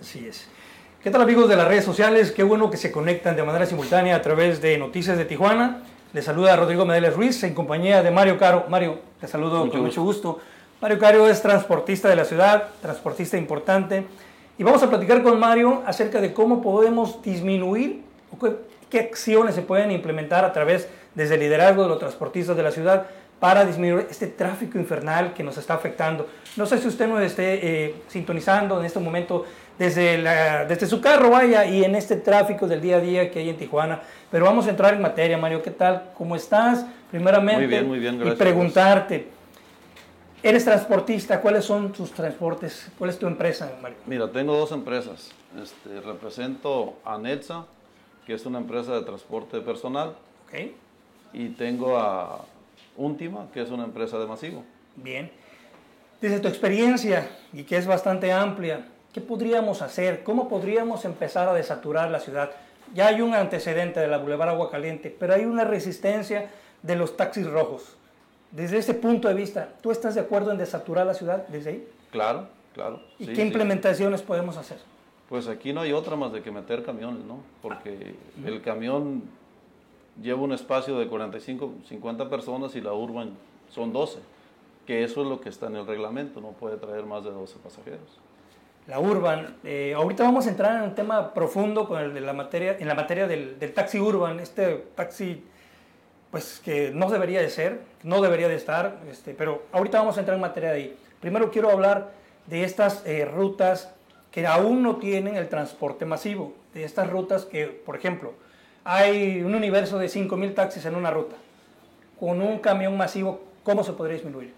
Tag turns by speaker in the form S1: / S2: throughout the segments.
S1: Así es. ¿Qué tal amigos de las redes sociales? Qué bueno que se conectan de manera simultánea a través de Noticias de Tijuana. Les saluda Rodrigo Medeles Ruiz en compañía de Mario Caro. Mario, te saludo con mucho gusto. Mario Caro es transportista de la ciudad, transportista importante. Y vamos a platicar con Mario acerca de cómo podemos disminuir o qué, qué acciones se pueden implementar a través desde el liderazgo de los transportistas de la ciudad para disminuir este tráfico infernal que nos está afectando. No sé si usted nos esté eh, sintonizando en este momento desde, desde su carro, vaya, y en este tráfico del día a día que hay en Tijuana. Pero vamos a entrar en materia, Mario. ¿Qué tal? ¿Cómo estás? Primeramente,
S2: muy bien, muy bien,
S1: y preguntarte, ¿eres transportista? ¿Cuáles son tus transportes? ¿Cuál es tu empresa, Mario?
S2: Mira, tengo dos empresas. Este, represento a Netza, que es una empresa de transporte personal.
S1: Okay.
S2: Y tengo a Última, que es una empresa de masivo.
S1: Bien. Desde tu experiencia, y que es bastante amplia, ¿qué podríamos hacer? ¿Cómo podríamos empezar a desaturar la ciudad? Ya hay un antecedente de la Boulevard Agua Caliente, pero hay una resistencia de los taxis rojos. Desde ese punto de vista, ¿tú estás de acuerdo en desaturar la ciudad desde ahí?
S2: Claro, claro.
S1: ¿Y qué implementaciones podemos hacer?
S2: Pues aquí no hay otra más de que meter camiones, ¿no? Porque el camión lleva un espacio de 45, 50 personas y la urban son 12, que eso es lo que está en el reglamento, no puede traer más de 12 pasajeros.
S1: La urban, eh, ahorita vamos a entrar en un tema profundo con el de la materia, en la materia del, del, taxi urban, este taxi pues que no debería de ser, no debería de estar, este, pero ahorita vamos a entrar en materia de ahí. Primero quiero hablar de estas eh, rutas que aún no tienen el transporte masivo, de estas rutas que, por ejemplo, hay un universo de 5.000 taxis en una ruta. Con un camión masivo, ¿cómo se podría disminuir?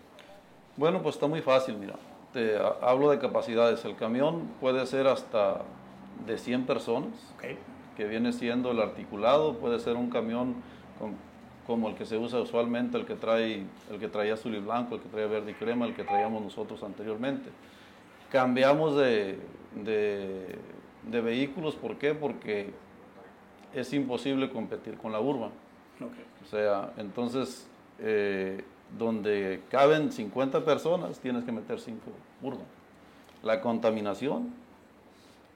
S2: Bueno, pues está muy fácil, mira. Te hablo de capacidades. El camión puede ser hasta de 100 personas, que viene siendo el articulado. Puede ser un camión como el que se usa usualmente, el que trae el que traía azul y blanco, el que traía verde y crema, el que traíamos nosotros anteriormente. Cambiamos de, de, de vehículos, ¿por qué? Porque es imposible competir con la urban. O sea, entonces, eh, donde caben 50 personas, tienes que meter 5 urban. La contaminación,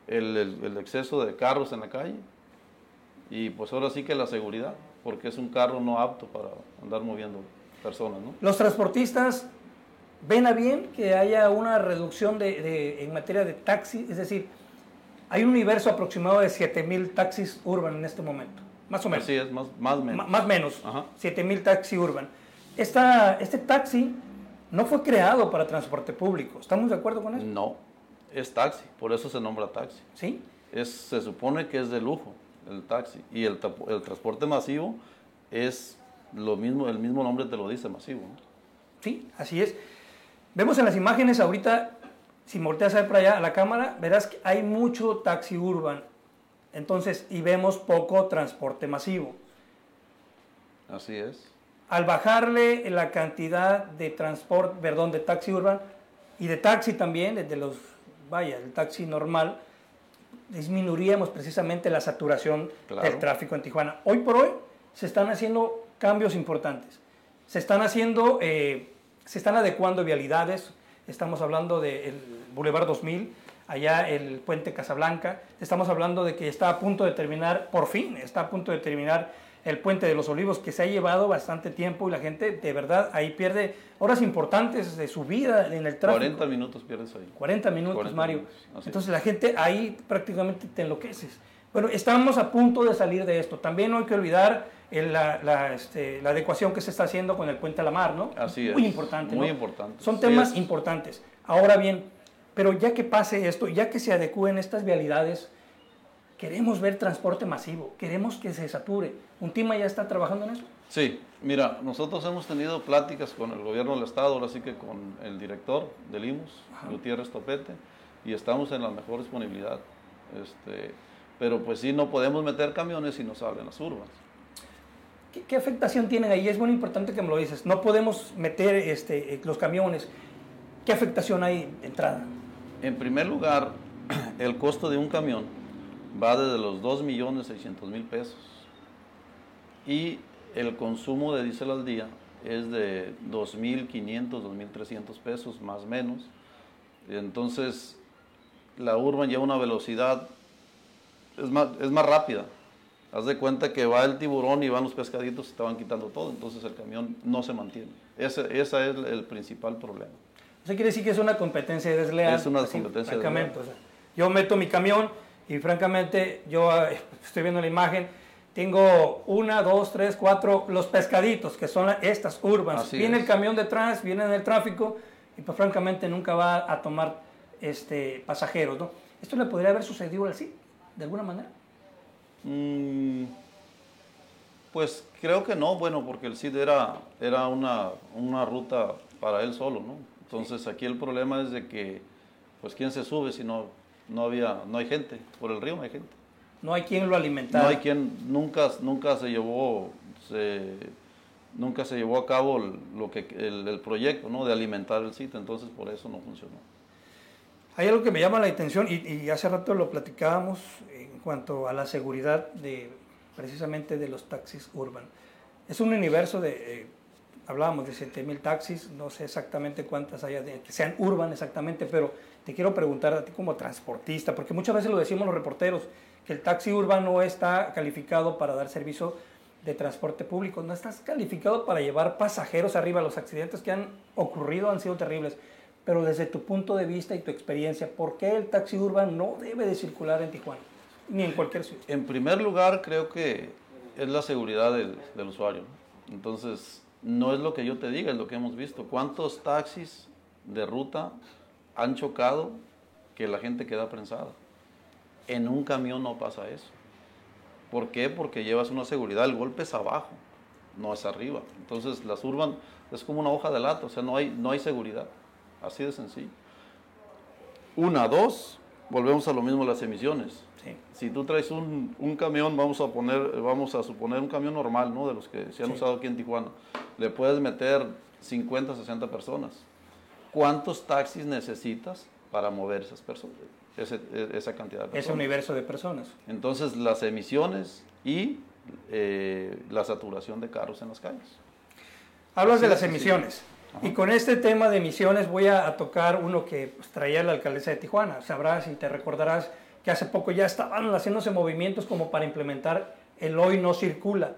S2: el, el, exceso de carros en la calle y pues ahora sí que la seguridad, porque es un carro no apto para andar moviendo personas. ¿no?
S1: Los transportistas ven a bien que haya una reducción de, de, en materia de taxi, es decir, hay un universo aproximado de 7000 taxis urban en este momento, más o menos.
S2: Así es, más, más o menos.
S1: más menos, 7000 taxis urban. Esta, este taxi no fue creado para transporte público, ¿estamos de acuerdo con eso?
S2: No, es taxi, por eso se nombra taxi.
S1: ¿Sí?
S2: Es, se supone que es de lujo el taxi y el, el transporte masivo es lo mismo, el mismo nombre te lo dice masivo.
S1: Sí, así es. Vemos en las imágenes ahorita si volteas a ver para allá a la cámara, verás que hay mucho taxi urban. Entonces, y vemos poco transporte masivo.
S2: Así es.
S1: Al bajarle la cantidad de transporte, perdón, de taxi urban y de taxi también, desde los, vaya, el taxi normal, disminuiríamos precisamente la saturación del tráfico en Tijuana. Hoy por hoy se están haciendo cambios importantes. Se están haciendo, eh, se están adecuando vialidades, estamos hablando del Boulevard 2000, allá el puente Casablanca, estamos hablando de que está a punto de terminar, por fin, está a punto de terminar el puente de los olivos que se ha llevado bastante tiempo y la gente de verdad ahí pierde horas importantes de su vida en el tráfico.
S2: 40 minutos pierdes ahí.
S1: 40 minutos, Mario. Entonces la gente ahí prácticamente te enloqueces. Bueno, estamos a punto de salir de esto. También no hay que olvidar la, la, este, la, adecuación que se está haciendo con el puente a la mar, ¿no?
S2: Así es.
S1: Muy importante.
S2: Muy importante.
S1: Son temas importantes. Ahora bien, pero ya que pase esto, ya que se adecúen estas vialidades, queremos ver transporte masivo, queremos que se sature. ¿Untima ya está trabajando en eso?
S2: Sí, mira, nosotros hemos tenido pláticas con el gobierno del Estado, ahora sí que con el director del IMUS, Gutiérrez Topete, y estamos en la mejor disponibilidad. Este, pero pues sí, no podemos meter camiones si no salen las urbas.
S1: ¿Qué, afectación tienen ahí? Es muy importante que me lo dices. No podemos meter este, los camiones. ¿Qué afectación hay de entrada?
S2: En primer lugar, el costo de un camión va desde los 2.600.000 pesos y el consumo de diésel al día es de 2.500, 2.300 pesos más o menos. Entonces, la urban lleva una velocidad, es más, es más rápida. Haz de cuenta que va el tiburón y van los pescaditos y te van quitando todo, entonces el camión no se mantiene. Ese, es el, principal problema.
S1: Eso quiere decir que es una competencia desleal.
S2: Es una competencia desleal.
S1: yo meto mi camión y francamente yo eh, estoy viendo la imagen, tengo una, dos, tres, cuatro, los pescaditos, que son estas urbanas. viene el camión detrás, viene en el tráfico y pues francamente nunca va a tomar este, pasajeros, ¿no? ¿Esto le podría haber sucedido así, de alguna manera?
S2: Mm, pues creo que no, bueno, porque el CID era, era una, una ruta para él solo, ¿no? Entonces aquí el problema es de que, pues, ¿quién se sube si no, no, había, no hay gente? Por el río no hay gente.
S1: No hay quien lo alimentara.
S2: No hay quien, nunca, nunca se llevó, nunca se llevó a cabo lo que, el, el proyecto, ¿no? De alimentar el sitio, entonces por eso no funcionó.
S1: Hay algo que me llama la atención y, hace rato lo platicábamos en cuanto a la seguridad de precisamente de los taxis urban. Es un universo de, eh, hablábamos de 7000 taxis, no sé exactamente cuántas haya que sean urban exactamente, pero te quiero preguntar a ti como transportista, porque muchas veces lo decimos los reporteros, que el taxi urban no está calificado para dar servicio de transporte público, no está calificado para llevar pasajeros arriba. Los accidentes que han ocurrido han sido terribles pero desde tu punto de vista y tu experiencia, ¿por qué el taxi urbano no debe de circular en Tijuana? Ni en cualquier ciudad.
S2: En primer lugar, creo que es la seguridad del, usuario. Entonces, no es lo que yo te diga, es lo que hemos visto. ¿Cuántos taxis de ruta han chocado que la gente queda prensada? En un camión no pasa eso. ¿Por qué? Porque llevas una seguridad, el golpe es abajo, no es arriba. Entonces, las urban es como una hoja de lata, o sea, no hay, no hay seguridad. Así de sencillo. Una, dos, volvemos a lo mismo las emisiones. Si tú traes un, un, camión, vamos a poner, vamos a suponer un camión normal, ¿no? De los que se han usado aquí en Tijuana, le puedes meter 50, 60 personas. ¿Cuántos taxis necesitas para mover esas personas? esa cantidad de personas.
S1: Ese universo de personas.
S2: Entonces, las emisiones y eh, la saturación de carros en las calles.
S1: Hablas de las emisiones. Y con este tema de emisiones voy a, tocar uno que pues, traía la alcaldesa de Tijuana. Sabrás y te recordarás que hace poco ya estaban haciéndose movimientos como para implementar el hoy no circula.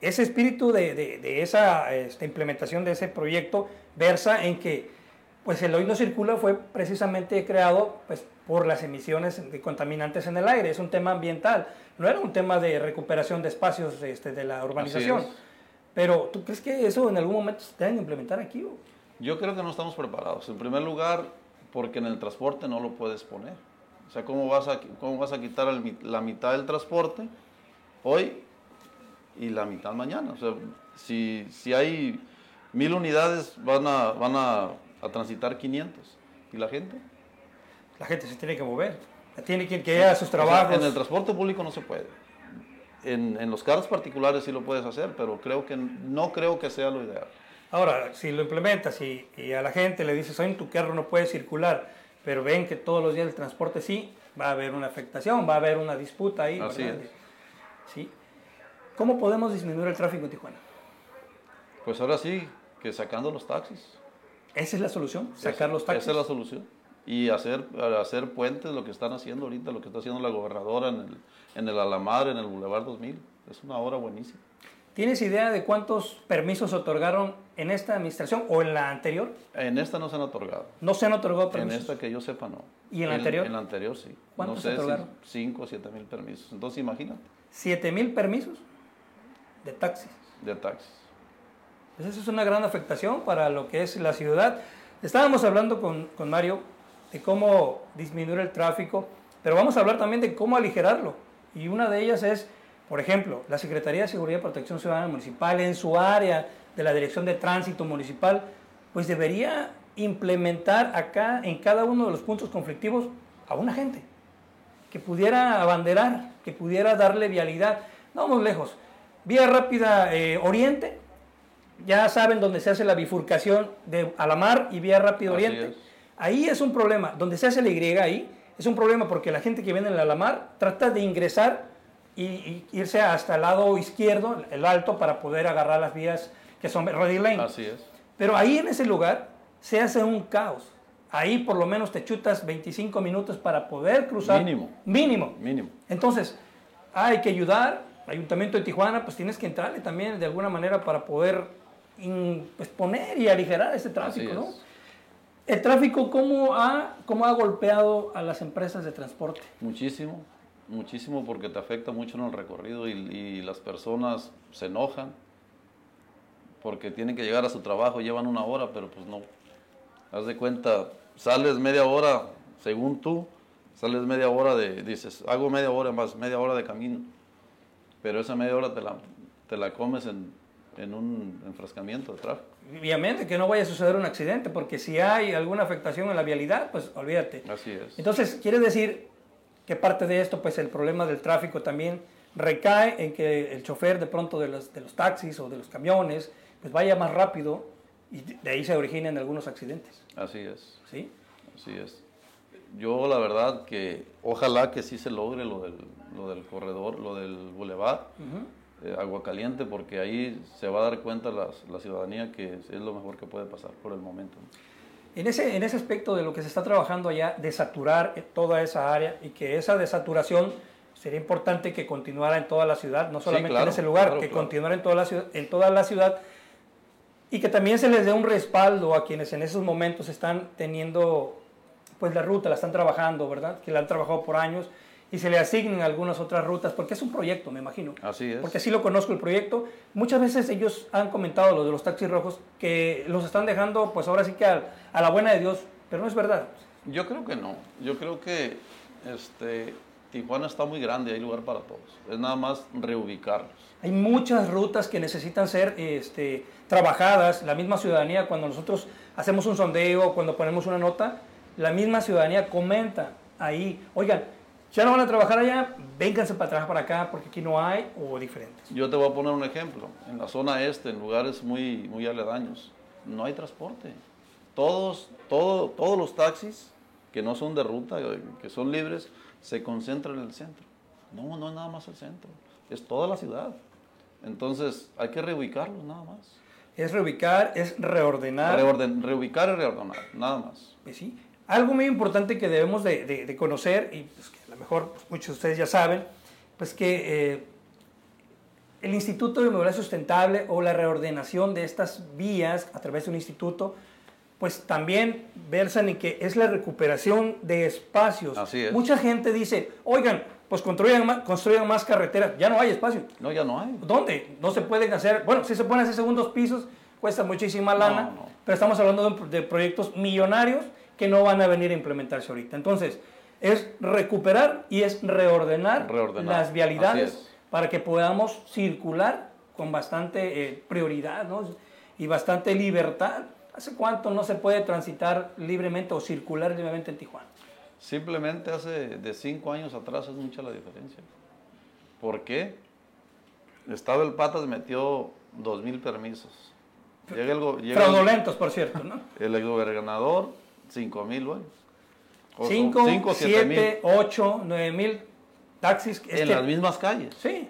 S1: Ese espíritu de, de, esa esta implementación de ese proyecto versa en que pues el hoy no circula fue precisamente creado pues, por las emisiones de contaminantes en el aire. Es un tema ambiental, no era un tema de recuperación de espacios este, de la urbanización. Pero, ¿tú crees que eso en algún momento se que implementar aquí?
S2: Yo creo que no estamos preparados. En primer lugar, porque en el transporte no lo puedes poner. O sea, ¿cómo vas a, cómo vas a quitar la mitad del transporte hoy y la mitad mañana? O sea, si, si hay mil unidades, van a, van a, a transitar 500. ¿Y la gente?
S1: La gente se tiene que mover. Tiene que ir a sus trabajos.
S2: en el transporte público no se puede. En, los carros particulares sí lo puedes hacer, pero creo que no creo que sea lo ideal.
S1: Ahora, si lo implementas y, a la gente le dices, hoy en tu carro no puede circular, pero ven que todos los días el transporte sí, va a haber una afectación, va a haber una disputa ahí.
S2: Así es.
S1: ¿Sí? ¿Cómo podemos disminuir el tráfico en Tijuana?
S2: Pues ahora sí, que sacando los taxis.
S1: ¿Esa es la solución? ¿Sacar los taxis?
S2: Esa es la solución y hacer, hacer puentes, lo que están haciendo ahorita, lo que está haciendo la gobernadora en el, en el Alamar, en el Boulevard 2000. Es una obra buenísima.
S1: ¿Tienes idea de cuántos permisos otorgaron en esta administración o en la anterior?
S2: En esta no se han otorgado.
S1: ¿No se han otorgado permisos?
S2: En esta que yo sepa, no.
S1: ¿Y en la anterior?
S2: En la anterior sí.
S1: ¿Cuántos
S2: no
S1: sé, se otorgaron?
S2: 5 o 7 mil permisos. Entonces imagínate.
S1: ¿7 mil permisos? De taxis.
S2: De taxis.
S1: Pues eso es una gran afectación para lo que es la ciudad. Estábamos hablando con, con Mario de cómo disminuir el tráfico, pero vamos a hablar también de cómo aligerarlo. Y una de ellas es, por ejemplo, la Secretaría de Seguridad y Protección Ciudadana Municipal en su área de la Dirección de Tránsito Municipal, pues debería implementar acá en cada uno de los puntos conflictivos a una gente que pudiera abanderar, que pudiera darle vialidad. No vamos lejos. Vía rápida eh, Oriente, ya saben dónde se hace la bifurcación de Alamar y Vía rápida Oriente Ahí es un problema. Donde se hace la Y ahí, es un problema porque la gente que viene en la Alamar trata de ingresar y, irse hasta el lado izquierdo, el alto, para poder agarrar las vías que son ready lane.
S2: Así es.
S1: Pero ahí en ese lugar se hace un caos. ahí por lo menos te chutas 25 minutos para poder cruzar.
S2: Mínimo.
S1: Mínimo.
S2: Mínimo.
S1: Entonces, hay que ayudar. Ayuntamiento de Tijuana, pues tienes que entrarle también de alguna manera para poder pues, poner y aligerar ese tráfico, ¿no? ¿El tráfico cómo ha, cómo ha golpeado a las empresas de transporte?
S2: Muchísimo, muchísimo porque te afecta mucho en el recorrido y, y las personas se enojan porque tienen que llegar a su trabajo, llevan una hora, pero pues no. Haz de cuenta, sales media hora, según tú, sales media hora de, dices, hago media hora más, media hora de camino, pero esa media hora te la, te la comes en, en un enfrascamiento de tráfico.
S1: Obviamente que no vaya a suceder un accidente, porque si hay alguna afectación en la vialidad, pues olvídate.
S2: Así es.
S1: Entonces, quiere decir que parte de esto, pues el problema del tráfico también recae en que el chofer de pronto de los, de los taxis o de los camiones, pues vaya más rápido y de ahí se originan algunos accidentes.
S2: Así es.
S1: ¿Sí?
S2: Así es. Yo la verdad que ojalá que sí se logre lo del, lo del corredor, lo del bulevar, eh, agua caliente, porque ahí se va a dar cuenta la, la ciudadanía que es, lo mejor que puede pasar por el momento.
S1: En ese, en ese aspecto de lo que se está trabajando allá, de saturar toda esa área y que esa desaturación sería importante que continuara en toda la ciudad, no solamente en ese lugar, que continuara en toda la ciudad, en toda la ciudad y que también se les dé un respaldo a quienes en esos momentos están teniendo pues la ruta, la están trabajando, ¿verdad? Que la han trabajado por años y se le asignen algunas otras rutas, porque es un proyecto, me imagino.
S2: Así es.
S1: Porque así lo conozco el proyecto. Muchas veces ellos han comentado, los de los taxis rojos, que los están dejando, pues ahora sí que a, a la buena de Dios, pero no es verdad.
S2: Yo creo que no. Yo creo que este, Tijuana está muy grande, hay lugar para todos. Es nada más reubicarlos.
S1: Hay muchas rutas que necesitan ser este, trabajadas. La misma ciudadanía, cuando nosotros hacemos un sondeo, cuando ponemos una nota, la misma ciudadanía comenta ahí, oigan, ya no van a trabajar allá, vénganse para trabajar para acá porque aquí no hay o diferentes.
S2: Yo te voy a poner un ejemplo. En la zona este, en lugares muy, muy aledaños, no hay transporte. Todos, todo, todos los taxis que no son de ruta, que son libres, se concentra en el centro. No, no es nada más el centro, es toda la ciudad. Entonces hay que reubicarlos nada más.
S1: Es reubicar, es reordenar.
S2: reubicar y reordenar, nada más.
S1: Pues sí. Algo muy importante que debemos de, conocer, y pues que a lo mejor pues, muchos de ustedes ya saben, pues que eh, el Instituto de Movilidad Sustentable o la reordenación de estas vías a través de un instituto pues también versan en que es la recuperación de espacios.
S2: Así es.
S1: Mucha gente dice, oigan, pues construyan más, construyan más carreteras. Ya no hay espacio.
S2: No, ya no hay.
S1: ¿Dónde? No se pueden hacer, bueno, si se pueden hacer segundos pisos, cuesta muchísima lana, pero estamos hablando de, proyectos millonarios que no van a venir a implementarse ahorita. Entonces, es recuperar y es reordenar, reordenar. las vialidades para que podamos circular con bastante eh, prioridad ¿no? y bastante libertad. ¿Hace cuánto no se puede transitar libremente o circular libremente en Tijuana?
S2: Simplemente hace de cinco años atrás es mucha la diferencia. ¿Por qué? El Estado del Patas metió dos mil permisos.
S1: Llega el, llega Fraudulentos, el, por cierto, ¿no?
S2: El exgobernador 5 mil dólares.
S1: 5, 7, 8, 9 mil taxis.
S2: En este, las mismas calles.
S1: Sí.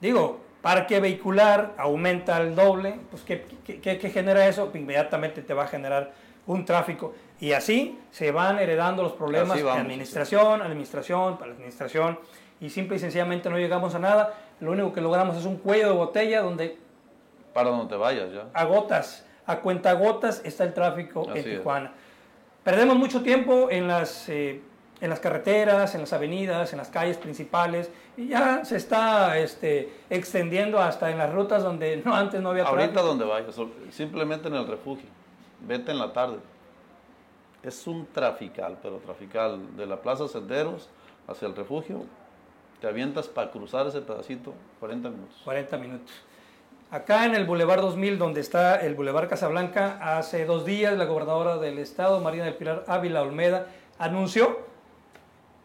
S1: Digo, parque vehicular aumenta al doble, pues ¿qué, qué, qué genera eso? Pues, inmediatamente te va a generar un tráfico. Y así se van heredando los problemas de administración, administración, para administración, y simple y sencillamente no llegamos a nada. Lo único que logramos es un cuello de botella donde...
S2: Para donde te vayas ya.
S1: A gotas, a está el tráfico en Tijuana. Perdemos mucho tiempo en las... Eh, en las carreteras, en las avenidas, en las calles principales, y ya se está este, extendiendo hasta en las rutas donde no, antes no había
S2: Ahorita donde vayas, simplemente en el refugio, vete en la tarde. Es un trafical, pero trafical, de la Plaza Senderos hacia el refugio, te avientas para cruzar ese pedacito 40 minutos.
S1: 40 minutos. Acá en el Boulevard 2000, donde está el Boulevard Casablanca, hace dos días la gobernadora del estado, Marina del Pilar Ávila Olmeda, anunció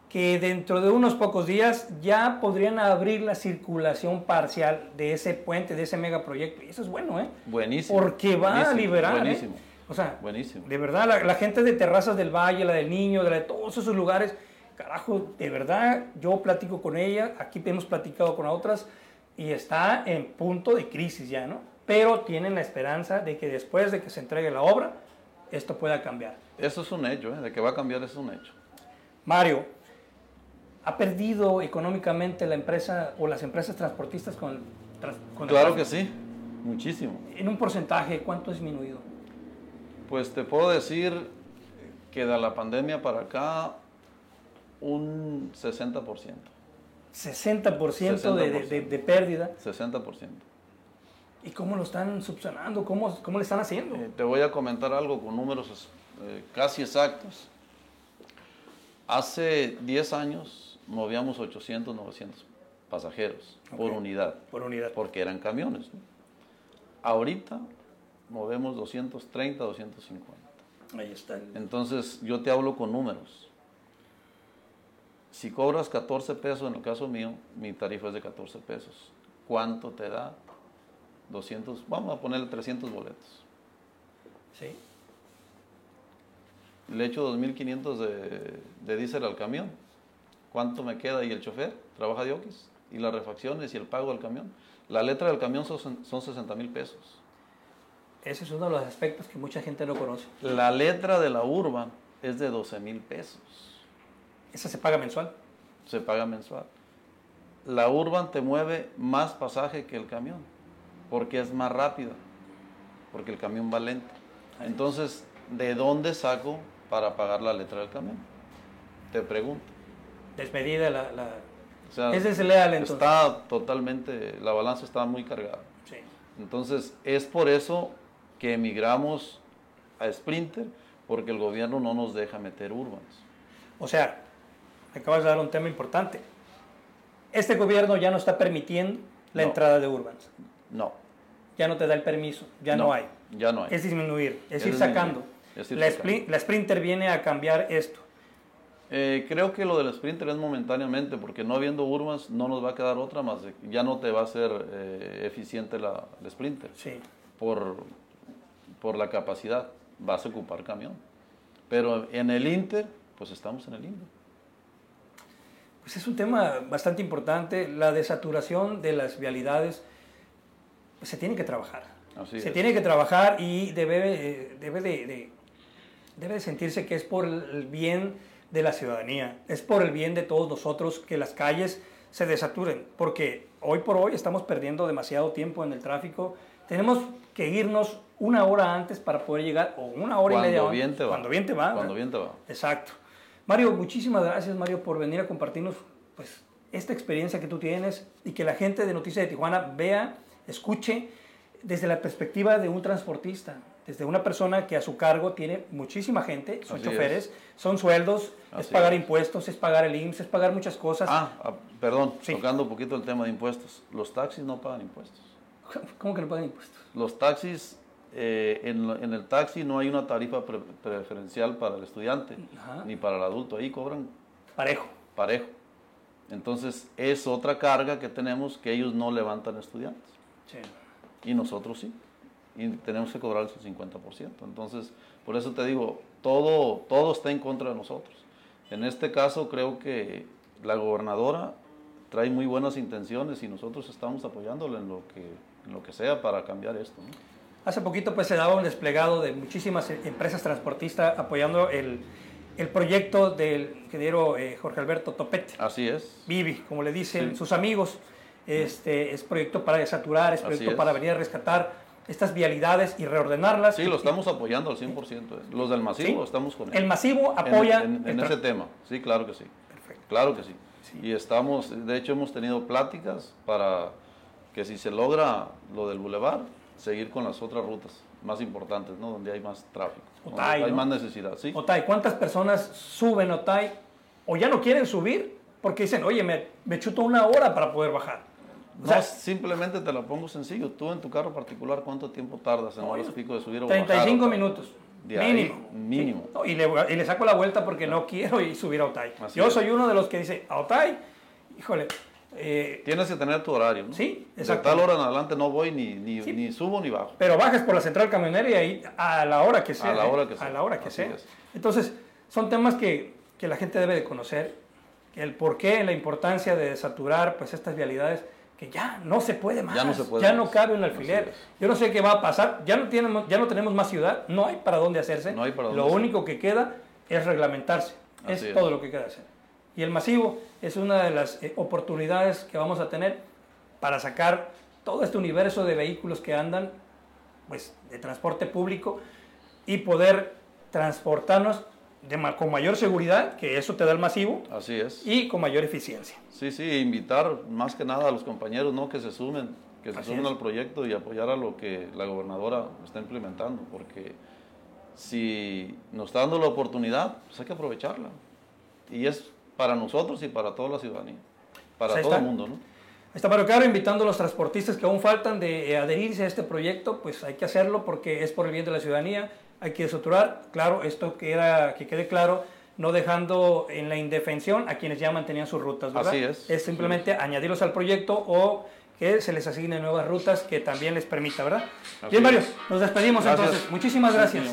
S1: que dentro de unos pocos días ya podrían abrir la circulación parcial de ese puente, de ese megaproyecto. Y eso es bueno, ¿eh?
S2: Buenísimo.
S1: Porque va a liberar.
S2: ¿eh? Buenísimo.
S1: O sea,
S2: buenísimo.
S1: de verdad, la, gente de Terrazas del Valle, la del Niño, de, todos esos lugares, carajo, de verdad, yo platico con ella, aquí hemos platicado con otras, y está en punto de crisis ya, ¿no? Pero tienen la esperanza de que después de que se entregue la obra, esto pueda cambiar.
S2: Eso es un hecho, ¿eh? de que va a cambiar es un hecho.
S1: Mario, ¿ha perdido económicamente la empresa o las empresas transportistas con,
S2: con Claro que sí, muchísimo.
S1: En un porcentaje, ¿cuánto ha disminuido?
S2: Pues te puedo decir que de la pandemia para acá, un 60%.
S1: 60%, De, de, pérdida.
S2: 60%.
S1: ¿Y cómo lo están subsanando? ¿Cómo, cómo le están haciendo?
S2: Eh, te voy a comentar algo con números eh, casi exactos. Hace 10 años movíamos 800, 900 pasajeros por unidad.
S1: Por unidad.
S2: Porque eran camiones. Ahorita movemos 230, 250.
S1: Ahí está.
S2: Entonces yo te hablo con números. Si cobras 14 pesos, en el caso mío, mi tarifa es de 14 pesos. ¿Cuánto te da? 200, vamos a ponerle 300 boletos.
S1: Sí.
S2: Le echo 2.500 de, de diésel al camión. ¿Cuánto me queda? ¿Y el chofer? ¿Trabaja de oquis? ¿Y las refacciones y el pago del camión? La letra del camión son, son 60 mil pesos.
S1: Ese es uno de los aspectos que mucha gente no conoce.
S2: La letra de la urban es de 12 mil pesos.
S1: ¿Esa se paga mensual?
S2: Se paga mensual. La urban te mueve más pasaje que el camión porque es más rápida, porque el camión va lento. Entonces, ¿de dónde saco para pagar la letra del camión? Te pregunto.
S1: Desmedida la... la... es desleal entonces.
S2: Está totalmente, la balanza está muy cargada.
S1: Sí.
S2: Entonces, es por eso que emigramos a Sprinter, porque el gobierno no nos deja meter urbans.
S1: O sea, acabas de dar un tema importante. Este gobierno ya no está permitiendo la entrada de urbans.
S2: No.
S1: Ya no te da el permiso, ya no, hay.
S2: Ya no hay.
S1: Es disminuir, es, ir sacando. la, la, Sprinter viene a cambiar esto.
S2: Eh, creo que lo del Sprinter es momentáneamente, porque no habiendo Urbans no nos va a quedar otra más. Ya no te va a ser eh, eficiente la, el Sprinter.
S1: Sí.
S2: Por, por la capacidad. Vas a ocupar camión. Pero en el Inter, pues estamos en el Inter.
S1: Pues es un tema bastante importante, la desaturación de las vialidades pues se tiene que trabajar. se tiene que trabajar y debe, eh, debe, de, debe de sentirse que es por el bien de la ciudadanía, es por el bien de todos nosotros que las calles se desaturen, porque hoy por hoy estamos perdiendo demasiado tiempo en el tráfico. Tenemos que irnos una hora antes para poder llegar, o una hora y media
S2: antes. Bien te va.
S1: Cuando bien te va.
S2: Cuando bien te va.
S1: Exacto. Mario, muchísimas gracias, Mario, por venir a compartirnos pues, esta experiencia que tú tienes y que la gente de Noticias de Tijuana vea escuche desde la perspectiva de un transportista, desde una persona que a su cargo tiene muchísima gente, son choferes, son sueldos, es pagar impuestos, es pagar el IMSS, es pagar muchas cosas.
S2: Ah, ah perdón, tocando un poquito el tema de impuestos. Los taxis no pagan impuestos.
S1: ¿Cómo que no pagan impuestos?
S2: Los taxis, eh, en, el taxi no hay una tarifa preferencial para el estudiante, ni para el adulto. Ahí cobran...
S1: Parejo.
S2: Parejo. Entonces es otra carga que tenemos que ellos no levantan estudiantes. Y nosotros sí. Y tenemos que cobrar su 50%. Entonces, por eso te digo, todo, todo está en contra de nosotros. En este caso creo que la gobernadora trae muy buenas intenciones y nosotros estamos apoyándola en lo que, en lo que sea para cambiar esto.
S1: Hace poquito pues se daba un desplegado de muchísimas empresas transportistas apoyando el, el proyecto del ingeniero eh, Jorge Alberto Topete.
S2: Así es.
S1: Vivi, como le dicen sus amigos. Este, es proyecto para desaturar, es proyecto para venir a rescatar estas vialidades y reordenarlas.
S2: Sí, lo estamos apoyando al 100%. Eh. Los del masivo estamos con
S1: El masivo apoya.
S2: En, ese tema, sí, claro que sí.
S1: Perfecto.
S2: Claro que sí. Y estamos, de hecho, hemos tenido pláticas para que si se logra lo del bulevar, seguir con las otras rutas más importantes, ¿no? Donde hay más tráfico.
S1: Otay,
S2: hay más necesidad, ¿sí?
S1: Otay, ¿cuántas personas suben Otay o ya no quieren subir porque dicen, oye, me, me chuto una hora para poder bajar?
S2: No, simplemente te lo pongo sencillo. Tú en tu carro particular, ¿cuánto tiempo tardas en horas pico de subir o
S1: 35 bajar, minutos. mínimo.
S2: mínimo.
S1: y, le, y, le, saco la vuelta porque no quiero ir subir a Otay. Yo soy uno de los que dice, a Otay, híjole.
S2: Eh, Tienes que tener tu horario, ¿no?
S1: Sí,
S2: exacto. De tal hora en adelante no voy ni, ni, ni, subo ni bajo.
S1: Pero bajes por la central camionera y ahí a la hora que sea.
S2: A la hora que sea.
S1: A la hora que sea. Entonces, son temas que, que la gente debe de conocer. El por qué, la importancia de saturar pues, estas vialidades que ya no se puede más.
S2: Ya no, se puede
S1: ya no cabe un alfiler. Yo no sé qué va a pasar. Ya no, tenemos, ya no tenemos más ciudad. No hay para dónde hacerse.
S2: No hay para dónde
S1: Lo único que queda es reglamentarse. es, todo lo que queda hacer. Y el masivo es una de las eh, oportunidades que vamos a tener para sacar todo este universo de vehículos que andan pues, de transporte público y poder transportarnos con mayor seguridad, que eso te da el masivo.
S2: Así es.
S1: Y con mayor eficiencia.
S2: Sí, sí, invitar más que nada a los compañeros ¿no? que se sumen, que se sumen al proyecto y apoyar a lo que la gobernadora está implementando, porque si nos está dando la oportunidad, pues hay que aprovecharla. Y es para nosotros y para toda la ciudadanía, para pues todo el mundo, ¿no?
S1: Está Mario Caro invitando a los transportistas que aún faltan de eh, adherirse a este proyecto, pues hay que hacerlo porque es por el bien de la ciudadanía, hay que desoturar, claro, esto que, era, que quede claro, no dejando en la indefensión a quienes ya mantenían sus rutas, ¿verdad?
S2: Así es.
S1: Es simplemente añadirlos al proyecto o que se les asignen nuevas rutas que también les permita, ¿verdad? Bien, Mario, nos despedimos entonces. Muchísimas gracias.